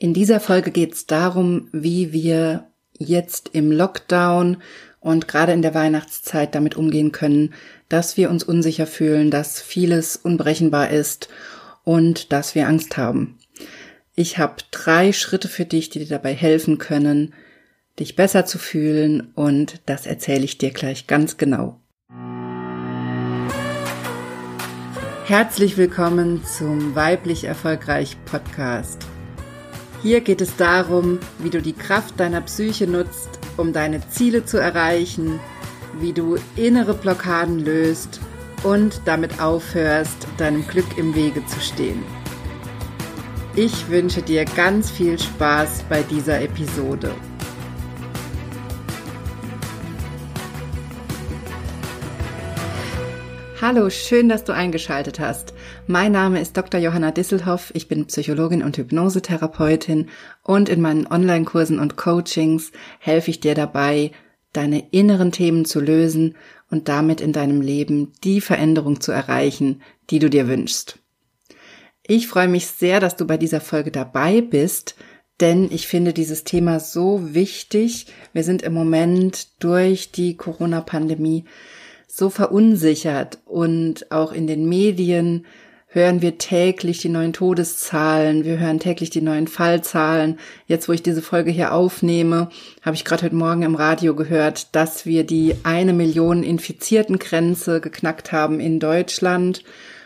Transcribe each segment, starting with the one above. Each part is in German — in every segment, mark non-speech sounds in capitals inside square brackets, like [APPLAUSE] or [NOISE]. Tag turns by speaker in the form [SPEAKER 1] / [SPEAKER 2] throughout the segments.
[SPEAKER 1] In dieser Folge geht es darum, wie wir jetzt im Lockdown und gerade in der Weihnachtszeit damit umgehen können, dass wir uns unsicher fühlen, dass vieles unberechenbar ist und dass wir Angst haben. Ich habe drei Schritte für dich, die dir dabei helfen können, dich besser zu fühlen und das erzähle ich dir gleich ganz genau. Herzlich willkommen zum Weiblich Erfolgreich Podcast. Hier geht es darum, wie du die Kraft deiner Psyche nutzt, um deine Ziele zu erreichen, wie du innere Blockaden löst und damit aufhörst, deinem Glück im Wege zu stehen. Ich wünsche dir ganz viel Spaß bei dieser Episode. Hallo, schön, dass du eingeschaltet hast. Mein Name ist Dr. Johanna Disselhoff. Ich bin Psychologin und Hypnosetherapeutin und in meinen Online-Kursen und Coachings helfe ich dir dabei, deine inneren Themen zu lösen und damit in deinem Leben die Veränderung zu erreichen, die du dir wünschst. Ich freue mich sehr, dass du bei dieser Folge dabei bist, denn ich finde dieses Thema so wichtig. Wir sind im Moment durch die Corona-Pandemie so verunsichert und auch in den Medien hören wir täglich die neuen Todeszahlen, wir hören täglich die neuen Fallzahlen. Jetzt, wo ich diese Folge hier aufnehme, habe ich gerade heute Morgen im Radio gehört, dass wir die eine Million infizierten Grenze geknackt haben in Deutschland.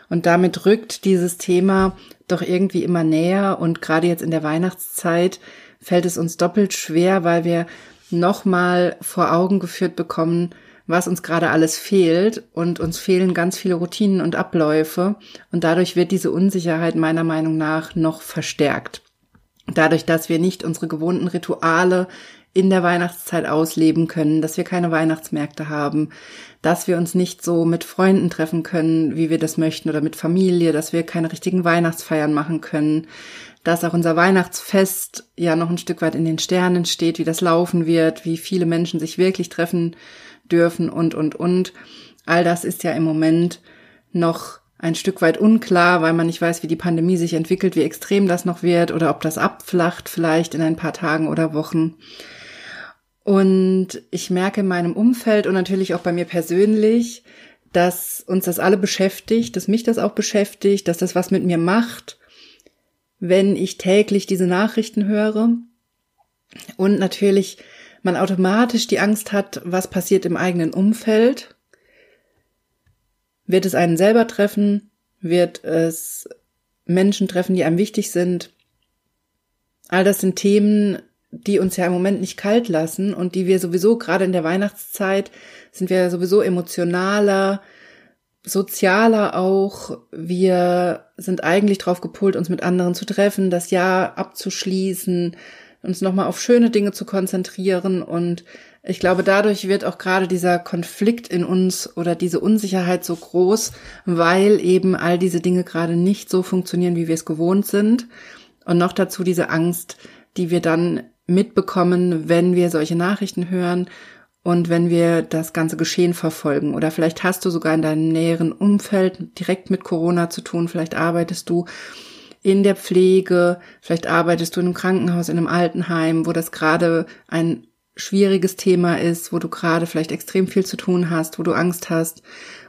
[SPEAKER 1] Und damit rückt dieses Thema doch irgendwie immer näher. Und gerade jetzt in der Weihnachtszeit fällt es uns doppelt schwer, weil wir nochmal vor Augen geführt bekommen, was uns gerade alles fehlt und uns fehlen ganz viele Routinen und Abläufe und dadurch wird diese Unsicherheit meiner Meinung nach noch verstärkt. Dadurch, dass wir nicht unsere gewohnten Rituale in der Weihnachtszeit ausleben können, dass wir keine Weihnachtsmärkte haben, dass wir uns nicht so mit Freunden treffen können, wie wir das möchten oder mit Familie, dass wir keine richtigen Weihnachtsfeiern machen können, dass auch unser Weihnachtsfest ja noch ein Stück weit in den Sternen steht, wie das laufen wird, wie viele Menschen sich wirklich treffen dürfen und, und, und. All das ist ja im Moment noch ein Stück weit unklar, weil man nicht weiß, wie die Pandemie sich entwickelt, wie extrem das noch wird oder ob das abflacht vielleicht in ein paar Tagen oder Wochen. Und ich merke in meinem Umfeld und natürlich auch bei mir persönlich, dass uns das alle beschäftigt, dass mich das auch beschäftigt, dass das was mit mir macht, wenn ich täglich diese Nachrichten höre. Und natürlich man automatisch die Angst hat, was passiert im eigenen Umfeld. Wird es einen selber treffen? Wird es Menschen treffen, die einem wichtig sind? All das sind Themen, die uns ja im Moment nicht kalt lassen und die wir sowieso gerade in der Weihnachtszeit sind wir sowieso emotionaler, sozialer auch. Wir sind eigentlich drauf gepolt, uns mit anderen zu treffen, das Jahr abzuschließen, uns nochmal auf schöne Dinge zu konzentrieren. Und ich glaube, dadurch wird auch gerade dieser Konflikt in uns oder diese Unsicherheit so groß, weil eben all diese Dinge gerade nicht so funktionieren, wie wir es gewohnt sind. Und noch dazu diese Angst, die wir dann mitbekommen, wenn wir solche Nachrichten hören und wenn wir das ganze Geschehen verfolgen. Oder vielleicht hast du sogar in deinem näheren Umfeld direkt mit Corona zu tun, vielleicht arbeitest du in der Pflege, vielleicht arbeitest du in einem Krankenhaus, in einem Altenheim, wo das gerade ein schwieriges Thema ist, wo du gerade vielleicht extrem viel zu tun hast, wo du Angst hast,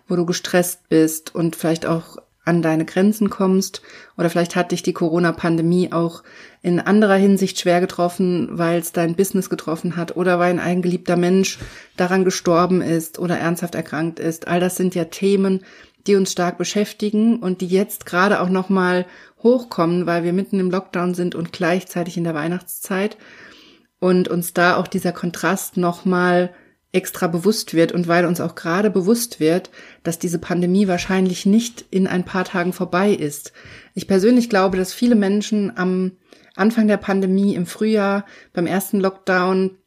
[SPEAKER 1] wo du gestresst bist und vielleicht auch an deine Grenzen kommst oder vielleicht hat dich die Corona-Pandemie auch in anderer Hinsicht schwer getroffen, weil es dein Business getroffen hat oder weil ein eigengeliebter Mensch daran gestorben ist oder ernsthaft erkrankt ist. All das sind ja Themen, die uns stark beschäftigen und die jetzt gerade auch nochmal hochkommen, weil wir mitten im Lockdown sind und gleichzeitig in der Weihnachtszeit und uns da auch dieser Kontrast nochmal extra bewusst wird und weil uns auch gerade bewusst wird, dass diese Pandemie wahrscheinlich nicht in ein paar Tagen vorbei ist. Ich persönlich glaube, dass viele Menschen am Anfang der Pandemie im Frühjahr beim ersten Lockdown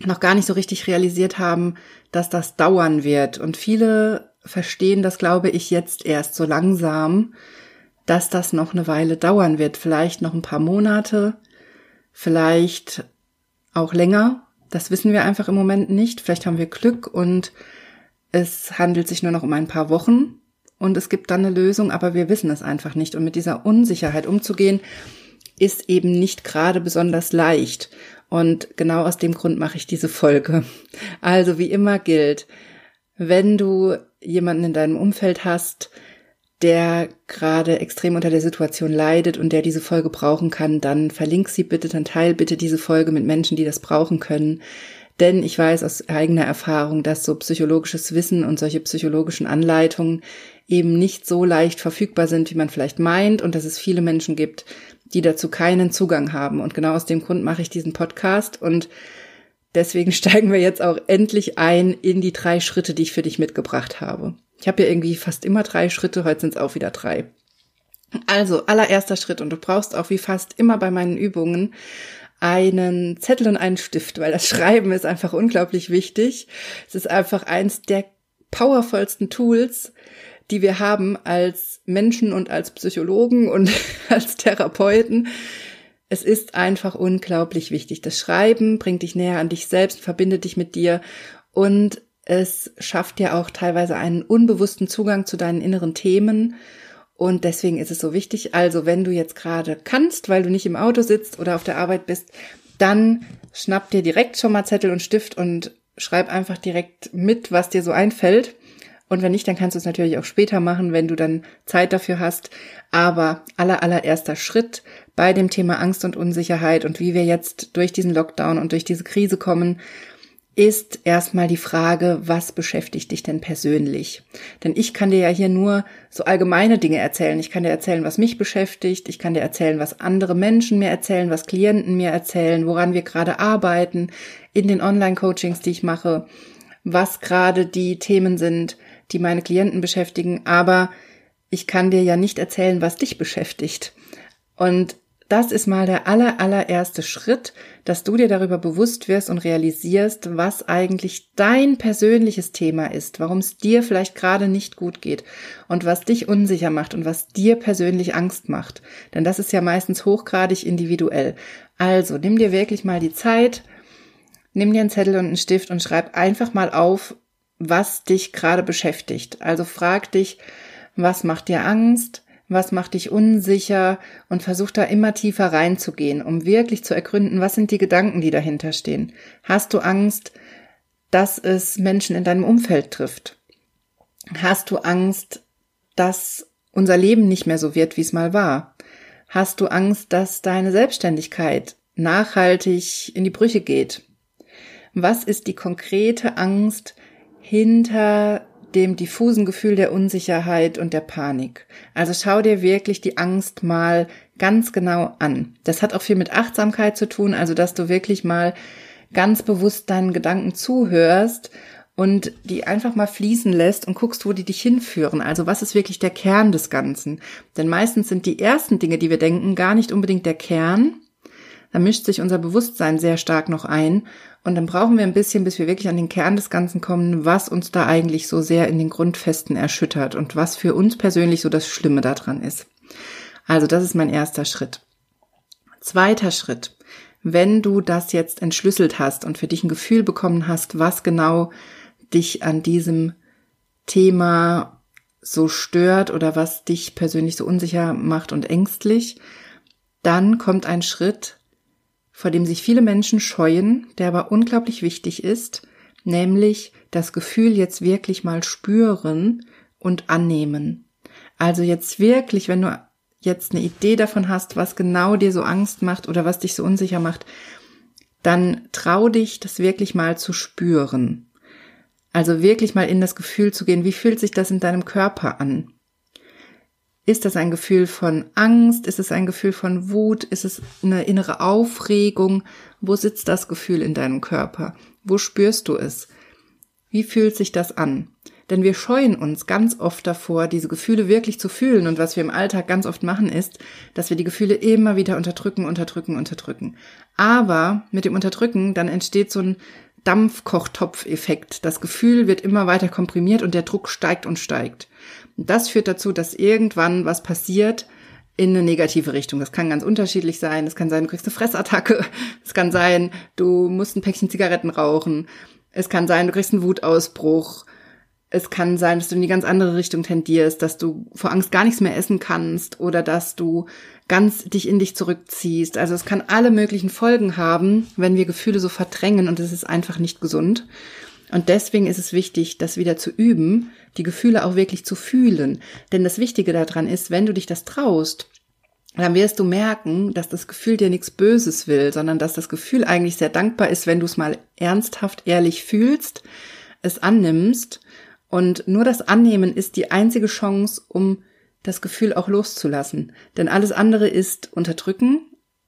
[SPEAKER 1] noch gar nicht so richtig realisiert haben, dass das dauern wird. Und viele verstehen das, glaube ich, jetzt erst so langsam, dass das noch eine Weile dauern wird. Vielleicht noch ein paar Monate, vielleicht auch länger. Das wissen wir einfach im Moment nicht. Vielleicht haben wir Glück und es handelt sich nur noch um ein paar Wochen und es gibt dann eine Lösung, aber wir wissen es einfach nicht. Und mit dieser Unsicherheit umzugehen, ist eben nicht gerade besonders leicht. Und genau aus dem Grund mache ich diese Folge. Also wie immer gilt, wenn du jemanden in deinem Umfeld hast, der gerade extrem unter der Situation leidet und der diese Folge brauchen kann, dann verlink sie bitte, dann teil bitte diese Folge mit Menschen, die das brauchen können. Denn ich weiß aus eigener Erfahrung, dass so psychologisches Wissen und solche psychologischen Anleitungen eben nicht so leicht verfügbar sind, wie man vielleicht meint und dass es viele Menschen gibt, die dazu keinen Zugang haben. Und genau aus dem Grund mache ich diesen Podcast und deswegen [LAUGHS] steigen wir jetzt auch endlich ein in die drei Schritte, die ich für dich mitgebracht habe. Ich habe ja irgendwie fast immer drei Schritte, heute sind es auch wieder drei. Also, allererster Schritt, und du brauchst auch wie fast immer bei meinen Übungen einen Zettel und einen Stift, weil das [LAUGHS] Schreiben ist einfach unglaublich wichtig. Es ist einfach eins der powervollsten Tools, die wir haben als Menschen und als Psychologen und [LAUGHS] als Therapeuten. Es ist einfach unglaublich wichtig. Das Schreiben bringt dich näher an dich selbst, verbindet dich mit dir und es schafft dir auch teilweise einen unbewussten Zugang zu deinen inneren Themen. Und deswegen ist es so wichtig. Also, wenn du jetzt gerade kannst, weil du nicht im Auto sitzt oder auf der Arbeit bist, dann schnapp dir direkt schon mal Zettel und Stift und schreib einfach direkt mit, was dir so einfällt. Und wenn nicht, dann kannst du es natürlich auch später machen, wenn du dann Zeit dafür hast. Aber aller, allererster Schritt bei dem Thema Angst und Unsicherheit und wie wir jetzt durch diesen Lockdown und durch diese Krise kommen, ist erstmal die Frage, was beschäftigt dich denn persönlich? Denn ich kann dir ja hier nur so allgemeine Dinge erzählen. Ich kann dir erzählen, was mich beschäftigt. Ich kann dir erzählen, was andere Menschen mir erzählen, was Klienten mir erzählen, woran wir gerade arbeiten in den Online-Coachings, die ich mache, was gerade die Themen sind, die meine Klienten beschäftigen, aber ich kann dir ja nicht erzählen, was dich beschäftigt. Und das ist mal der aller, allererste Schritt, dass du dir darüber bewusst wirst und realisierst, was eigentlich dein persönliches Thema ist, warum es dir vielleicht gerade nicht gut geht und was dich unsicher macht und was dir persönlich Angst macht. Denn das ist ja meistens hochgradig individuell. Also nimm dir wirklich mal die Zeit, nimm dir einen Zettel und einen Stift und schreib einfach mal auf, was dich gerade beschäftigt. Also frag dich, was macht dir Angst? Was macht dich unsicher? Und versuch da immer tiefer reinzugehen, um wirklich zu ergründen, was sind die Gedanken, die dahinter stehen? Hast du Angst, dass es Menschen in deinem Umfeld trifft? Hast du Angst, dass unser Leben nicht mehr so wird, wie es mal war? Hast du Angst, dass deine Selbstständigkeit nachhaltig in die Brüche geht? Was ist die konkrete Angst, hinter dem diffusen Gefühl der Unsicherheit und der Panik. Also schau dir wirklich die Angst mal ganz genau an. Das hat auch viel mit Achtsamkeit zu tun, also dass du wirklich mal ganz bewusst deinen Gedanken zuhörst und die einfach mal fließen lässt und guckst, wo die dich hinführen. Also was ist wirklich der Kern des Ganzen? Denn meistens sind die ersten Dinge, die wir denken, gar nicht unbedingt der Kern. Da mischt sich unser Bewusstsein sehr stark noch ein und dann brauchen wir ein bisschen, bis wir wirklich an den Kern des Ganzen kommen, was uns da eigentlich so sehr in den Grundfesten erschüttert und was für uns persönlich so das Schlimme daran ist. Also das ist mein erster Schritt. Zweiter Schritt. Wenn du das jetzt entschlüsselt hast und für dich ein Gefühl bekommen hast, was genau dich an diesem Thema so stört oder was dich persönlich so unsicher macht und ängstlich, dann kommt ein Schritt, vor dem sich viele Menschen scheuen, der aber unglaublich wichtig ist, nämlich das Gefühl jetzt wirklich mal spüren und annehmen. Also jetzt wirklich, wenn du jetzt eine Idee davon hast, was genau dir so Angst macht oder was dich so unsicher macht, dann trau dich, das wirklich mal zu spüren. Also wirklich mal in das Gefühl zu gehen, wie fühlt sich das in deinem Körper an? Ist das ein Gefühl von Angst? Ist es ein Gefühl von Wut? Ist es eine innere Aufregung? Wo sitzt das Gefühl in deinem Körper? Wo spürst du es? Wie fühlt sich das an? Denn wir scheuen uns ganz oft davor, diese Gefühle wirklich zu fühlen. Und was wir im Alltag ganz oft machen, ist, dass wir die Gefühle immer wieder unterdrücken, unterdrücken, unterdrücken. Aber mit dem Unterdrücken, dann entsteht so ein Dampfkochtopf-Effekt. Das Gefühl wird immer weiter komprimiert und der Druck steigt und steigt. Das führt dazu, dass irgendwann was passiert in eine negative Richtung. Das kann ganz unterschiedlich sein. Es kann sein, du kriegst eine Fressattacke. Es kann sein, du musst ein Päckchen Zigaretten rauchen. Es kann sein, du kriegst einen Wutausbruch. Es kann sein, dass du in die ganz andere Richtung tendierst, dass du vor Angst gar nichts mehr essen kannst oder dass du ganz dich in dich zurückziehst. Also es kann alle möglichen Folgen haben, wenn wir Gefühle so verdrängen und es ist einfach nicht gesund. Und deswegen ist es wichtig, das wieder zu üben, die Gefühle auch wirklich zu fühlen. Denn das Wichtige daran ist, wenn du dich das traust, dann wirst du merken, dass das Gefühl dir nichts Böses will, sondern dass das Gefühl eigentlich sehr dankbar ist, wenn du es mal ernsthaft, ehrlich fühlst, es annimmst und nur das Annehmen ist die einzige Chance, um das Gefühl auch loszulassen. Denn alles andere ist unterdrücken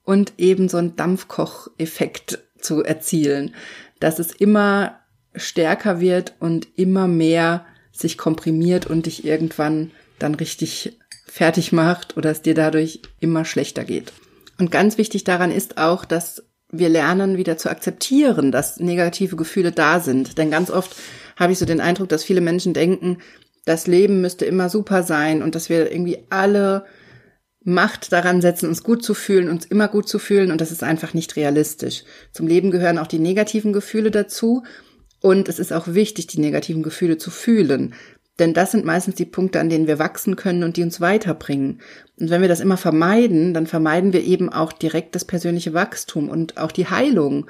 [SPEAKER 1] und eben so einen Dampfkocheffekt zu erzielen, dass es immer stärker wird und immer mehr sich komprimiert und dich irgendwann dann richtig fertig macht oder es dir dadurch immer schlechter geht. Und ganz wichtig daran ist auch, dass wir lernen, wieder zu akzeptieren, dass negative Gefühle da sind. Denn ganz oft habe ich so den Eindruck, dass viele Menschen denken, das Leben müsste immer super sein und dass wir irgendwie alle Macht daran setzen, uns gut zu fühlen, uns immer gut zu fühlen und das ist einfach nicht realistisch. Zum Leben gehören auch die negativen Gefühle dazu und es ist auch wichtig, die negativen Gefühle zu fühlen. Denn das sind meistens die Punkte, an denen wir wachsen können und die uns weiterbringen. Und wenn wir das immer vermeiden, dann vermeiden wir eben auch direkt das persönliche Wachstum und auch die Heilung.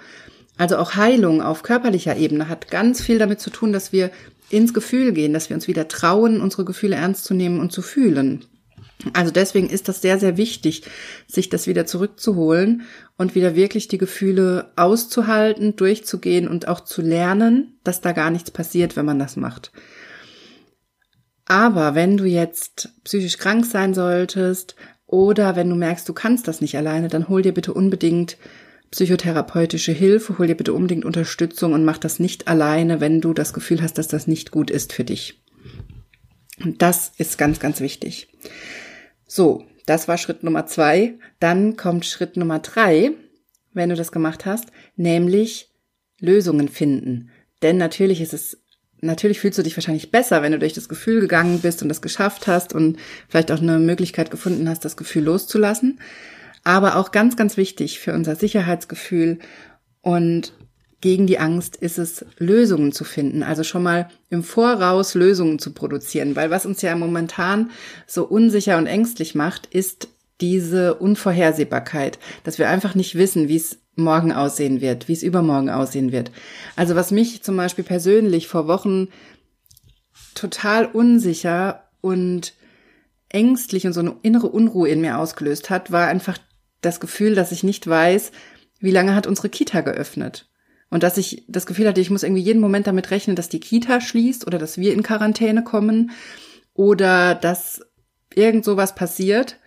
[SPEAKER 1] Also auch Heilung auf körperlicher Ebene hat ganz viel damit zu tun, dass wir ins Gefühl gehen, dass wir uns wieder trauen, unsere Gefühle ernst zu nehmen und zu fühlen. Also deswegen ist das sehr, sehr wichtig, sich das wieder zurückzuholen und wieder wirklich die Gefühle auszuhalten, durchzugehen und auch zu lernen, dass da gar nichts passiert, wenn man das macht. Aber wenn du jetzt psychisch krank sein solltest oder wenn du merkst, du kannst das nicht alleine, dann hol dir bitte unbedingt psychotherapeutische Hilfe, hol dir bitte unbedingt Unterstützung und mach das nicht alleine, wenn du das Gefühl hast, dass das nicht gut ist für dich. Und das ist ganz, ganz wichtig. So, das war Schritt Nummer zwei. Dann kommt Schritt Nummer drei, wenn du das gemacht hast, nämlich Lösungen finden. Denn natürlich ist es, natürlich fühlst du dich wahrscheinlich besser, wenn du durch das Gefühl gegangen bist und das geschafft hast und vielleicht auch eine Möglichkeit gefunden hast, das Gefühl loszulassen. Aber auch ganz, ganz wichtig für unser Sicherheitsgefühl und gegen die Angst ist es, Lösungen zu finden, also schon mal im Voraus Lösungen zu produzieren, weil was uns ja momentan so unsicher und ängstlich macht, ist diese Unvorhersehbarkeit, dass wir einfach nicht wissen, wie es morgen aussehen wird, wie es übermorgen aussehen wird. Also was mich zum Beispiel persönlich vor Wochen total unsicher und ängstlich und so eine innere Unruhe in mir ausgelöst hat, war einfach das Gefühl, dass ich nicht weiß, wie lange hat unsere Kita geöffnet. Und dass ich das Gefühl hatte, ich muss irgendwie jeden Moment damit rechnen, dass die Kita schließt oder dass wir in Quarantäne kommen oder dass irgend sowas passiert,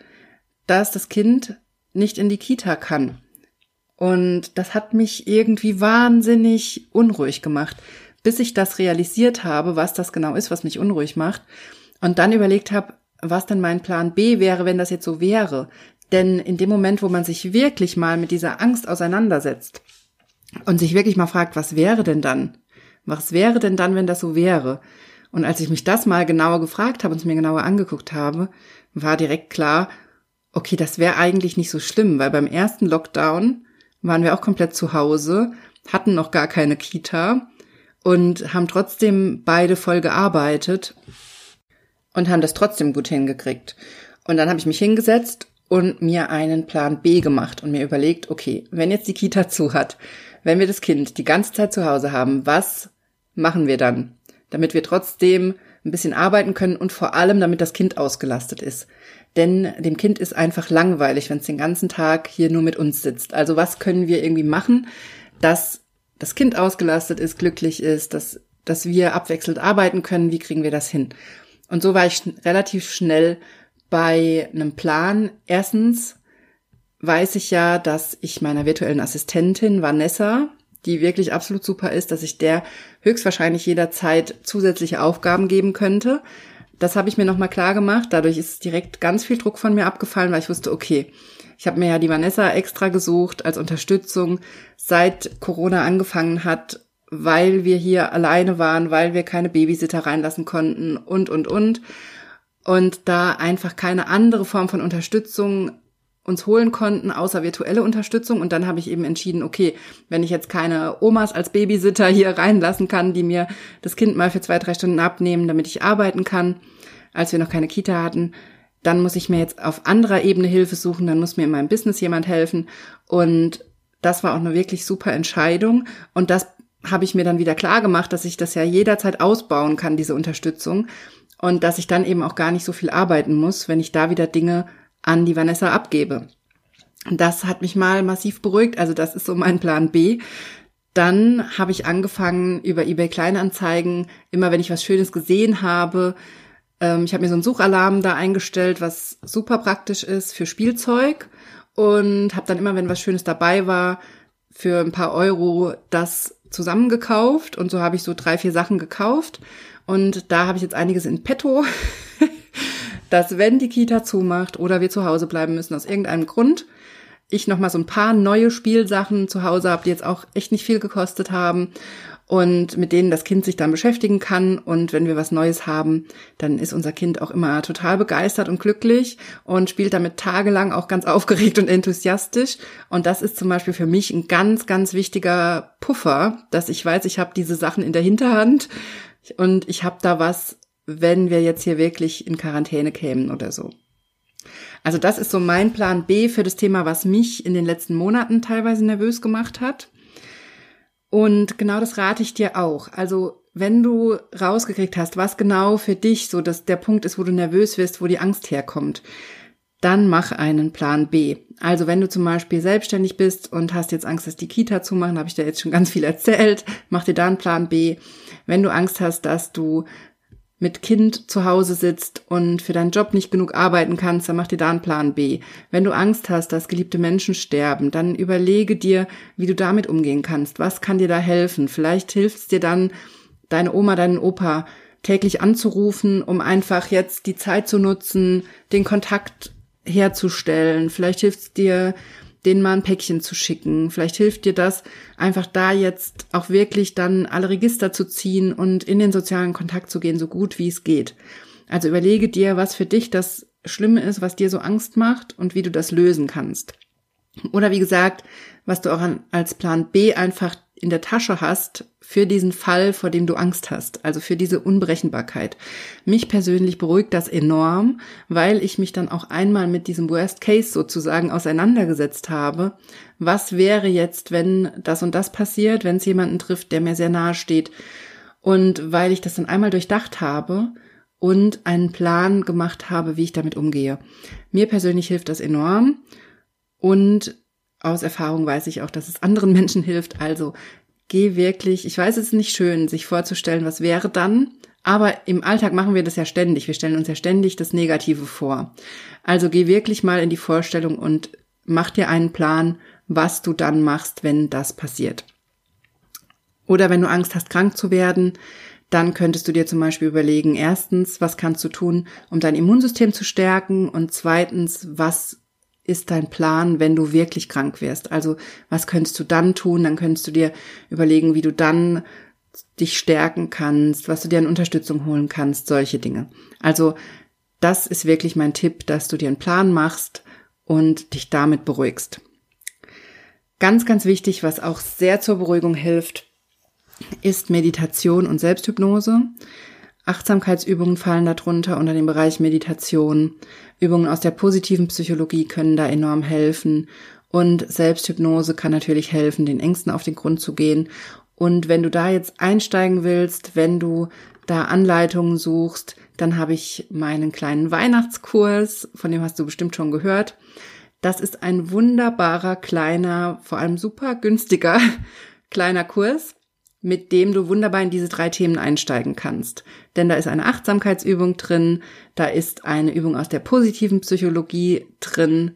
[SPEAKER 1] dass das Kind nicht in die Kita kann. Und das hat mich irgendwie wahnsinnig unruhig gemacht, bis ich das realisiert habe, was das genau ist, was mich unruhig macht. Und dann überlegt habe, was denn mein Plan B wäre, wenn das jetzt so wäre. Denn in dem Moment, wo man sich wirklich mal mit dieser Angst auseinandersetzt und sich wirklich mal fragt, was wäre denn dann? Was wäre denn dann, wenn das so wäre? Und als ich mich das mal genauer gefragt habe und es mir genauer angeguckt habe, war direkt klar, okay, das wäre eigentlich nicht so schlimm, weil beim ersten Lockdown waren wir auch komplett zu Hause, hatten noch gar keine Kita und haben trotzdem beide voll gearbeitet und haben das trotzdem gut hingekriegt. Und dann habe ich mich hingesetzt und mir einen Plan B gemacht und mir überlegt, okay, wenn jetzt die Kita zu hat, wenn wir das Kind die ganze Zeit zu Hause haben, was machen wir dann? Damit wir trotzdem ein bisschen arbeiten können und vor allem, damit das Kind ausgelastet ist. Denn dem Kind ist einfach langweilig, wenn es den ganzen Tag hier nur mit uns sitzt. Also was können wir irgendwie machen, dass das Kind ausgelastet ist, glücklich ist, dass, dass wir abwechselnd arbeiten können? Wie kriegen wir das hin? Und so war ich relativ schnell bei einem Plan. Erstens weiß ich ja, dass ich meiner virtuellen Assistentin Vanessa, die wirklich absolut super ist, dass ich der höchstwahrscheinlich jederzeit zusätzliche Aufgaben geben könnte. Das habe ich mir nochmal klar gemacht. Dadurch ist direkt ganz viel Druck von mir abgefallen, weil ich wusste, okay, ich habe mir ja die Vanessa extra gesucht als Unterstützung, seit Corona angefangen hat, weil wir hier alleine waren, weil wir keine Babysitter reinlassen konnten und, und, und und da einfach keine andere Form von Unterstützung uns holen konnten, außer virtuelle Unterstützung. Und dann habe ich eben entschieden, okay, wenn ich jetzt keine Omas als Babysitter hier reinlassen kann, die mir das Kind mal für zwei, drei Stunden abnehmen, damit ich arbeiten kann, als wir noch keine Kita hatten, dann muss ich mir jetzt auf anderer Ebene Hilfe suchen, dann muss mir in meinem Business jemand helfen. Und das war auch eine wirklich super Entscheidung. Und das habe ich mir dann wieder klar gemacht, dass ich das ja jederzeit ausbauen kann, diese Unterstützung. Und dass ich dann eben auch gar nicht so viel arbeiten muss, wenn ich da wieder Dinge an die Vanessa abgebe. Das hat mich mal massiv beruhigt. Also das ist so mein Plan B. Dann habe ich angefangen über eBay Kleinanzeigen, immer wenn ich was Schönes gesehen habe, ähm, ich habe mir so einen Suchalarm da eingestellt, was super praktisch ist für Spielzeug und habe dann immer, wenn was Schönes dabei war, für ein paar Euro das zusammengekauft und so habe ich so drei, vier Sachen gekauft und da habe ich jetzt einiges in petto, [LAUGHS] dass wenn die Kita zumacht oder wir zu Hause bleiben müssen aus irgendeinem Grund, ich noch mal so ein paar neue Spielsachen zu Hause habe, die jetzt auch echt nicht viel gekostet haben und mit denen das Kind sich dann beschäftigen kann. Und wenn wir was Neues haben, dann ist unser Kind auch immer total begeistert und glücklich und spielt damit tagelang auch ganz aufgeregt und enthusiastisch. Und das ist zum Beispiel für mich ein ganz, ganz wichtiger Puffer, dass ich weiß, ich habe diese Sachen in der Hinterhand und ich habe da was, wenn wir jetzt hier wirklich in Quarantäne kämen oder so. Also das ist so mein Plan B für das Thema, was mich in den letzten Monaten teilweise nervös gemacht hat. Und genau das rate ich dir auch. Also wenn du rausgekriegt hast, was genau für dich so dass der Punkt ist, wo du nervös wirst, wo die Angst herkommt, dann mach einen Plan B. Also wenn du zum Beispiel selbstständig bist und hast jetzt Angst, dass die Kita zumachen, habe ich dir jetzt schon [LAUGHS] ganz viel erzählt, mach dir da einen Plan B. Wenn du Angst hast, dass du mit Kind zu Hause sitzt und für deinen Job nicht genug arbeiten kannst, dann mach dir da einen Plan B. Wenn du Angst hast, dass geliebte Menschen sterben, dann überlege dir, wie du damit umgehen kannst. Was kann dir da helfen? Vielleicht hilft es dir dann, deine Oma, deinen Opa täglich anzurufen, um einfach jetzt die Zeit zu nutzen, den Kontakt herzustellen. Vielleicht hilft es dir, denen mal ein Päckchen zu schicken. Vielleicht hilft dir das, einfach da jetzt auch wirklich dann alle Register zu ziehen und in den sozialen Kontakt zu gehen, so gut wie es geht. Also überlege dir, was für dich das Schlimme ist, was dir so Angst macht und wie du das lösen kannst. Oder wie gesagt, was du auch als Plan B einfach in der Tasche hast für diesen Fall, vor dem du Angst hast, also für diese Unberechenbarkeit. Mich persönlich beruhigt das enorm, weil ich mich dann auch einmal mit diesem Worst Case sozusagen auseinandergesetzt habe. Was wäre jetzt, wenn das und das passiert, wenn es jemanden trifft, der mir sehr nahe steht? Und weil ich das dann einmal durchdacht habe und einen Plan gemacht habe, wie ich damit umgehe. Mir persönlich hilft das enorm und aus Erfahrung weiß ich auch, dass es anderen [LAUGHS] Menschen hilft. Also geh wirklich, ich weiß, es ist nicht schön, sich vorzustellen, was wäre dann, aber im Alltag machen wir das ja ständig. Wir stellen uns ja ständig das Negative vor. Also geh wirklich mal in die Vorstellung und mach dir einen Plan, was du dann machst, wenn das passiert. Oder wenn du Angst hast, krank zu werden, dann könntest du dir zum Beispiel überlegen, erstens, was kannst du tun, um dein Immunsystem zu stärken und zweitens, was ist dein Plan, wenn du wirklich krank wirst? Also was könntest du dann tun? Dann könntest du dir überlegen, wie du dann dich stärken kannst, was du dir an Unterstützung holen kannst, solche Dinge. Also das ist wirklich mein Tipp, dass du dir einen Plan machst und dich damit beruhigst. Ganz, ganz wichtig, was auch sehr zur Beruhigung hilft, ist Meditation und Selbsthypnose. Achtsamkeitsübungen fallen darunter unter den Bereich Meditation. Übungen aus der positiven Psychologie können da enorm helfen. Und Selbsthypnose kann natürlich helfen, den Ängsten auf den Grund zu gehen. Und wenn du da jetzt einsteigen willst, wenn du da Anleitungen suchst, dann habe ich meinen kleinen Weihnachtskurs, von dem hast du bestimmt schon gehört. Das ist ein wunderbarer, kleiner, vor allem super günstiger [LAUGHS] kleiner Kurs mit dem du wunderbar in diese drei Themen einsteigen kannst. Denn da ist eine Achtsamkeitsübung drin, da ist eine Übung aus der positiven Psychologie drin,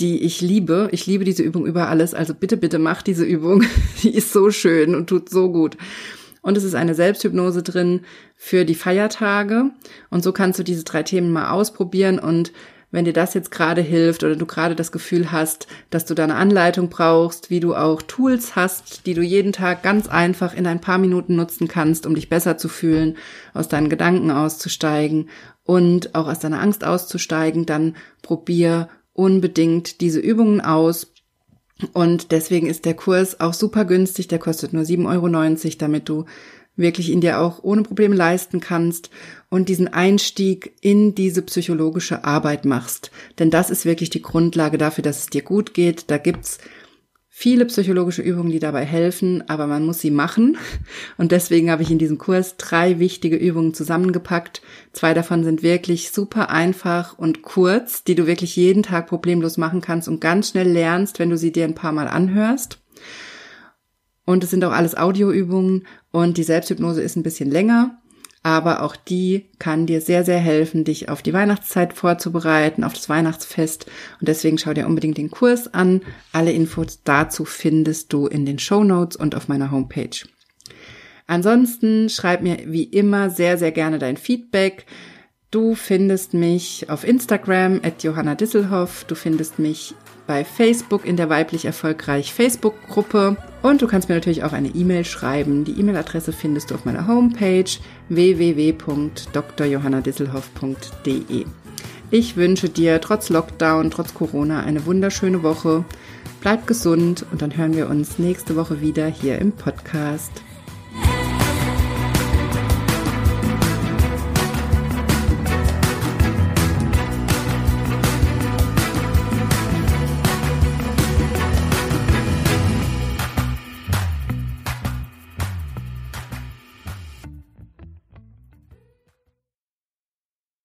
[SPEAKER 1] die ich liebe. Ich liebe diese Übung über alles, also bitte, bitte mach diese Übung. [LAUGHS] Die ist so schön und tut so gut. Und es ist eine Selbsthypnose drin für die Feiertage. Und so kannst du diese drei Themen mal ausprobieren und wenn dir das jetzt gerade hilft oder du gerade das Gefühl hast, dass du da eine Anleitung brauchst, wie du auch Tools hast, die du jeden Tag ganz einfach in ein paar Minuten nutzen kannst, um dich besser zu fühlen, aus deinen Gedanken auszusteigen und auch aus deiner Angst auszusteigen, dann probier unbedingt diese Übungen aus. Und deswegen ist der Kurs auch super günstig. Der kostet nur 7,90 Euro, damit du wirklich ihn dir auch ohne Probleme leisten kannst und diesen Einstieg in diese psychologische Arbeit machst. Denn das ist wirklich die Grundlage dafür, dass es dir gut geht. Da gibt's viele psychologische Übungen, die dabei helfen, aber man muss sie machen. Und deswegen habe ich in diesem Kurs drei wichtige Übungen zusammengepackt. Zwei davon sind wirklich super einfach und kurz, die du wirklich jeden Tag problemlos machen kannst und ganz schnell lernst, wenn du sie dir ein paar Mal anhörst. Und es sind auch alles Audioübungen und die Selbsthypnose ist ein bisschen länger aber auch die kann dir sehr, sehr helfen, dich auf die Weihnachtszeit vorzubereiten, auf das Weihnachtsfest. Und deswegen schau dir unbedingt den Kurs an. Alle Infos dazu findest du in den Show Notes und auf meiner Homepage. Ansonsten schreib mir wie immer sehr, sehr gerne dein Feedback. Du findest mich auf Instagram at Johanna Disselhoff. Du findest mich bei Facebook in der weiblich erfolgreich Facebook-Gruppe. Und du kannst mir natürlich auch eine E-Mail schreiben. Die E-Mail-Adresse findest du auf meiner Homepage www.drjohannadisselhoff.de. Ich wünsche dir trotz Lockdown, trotz Corona eine wunderschöne Woche. Bleib gesund und dann hören wir uns nächste Woche wieder hier im Podcast.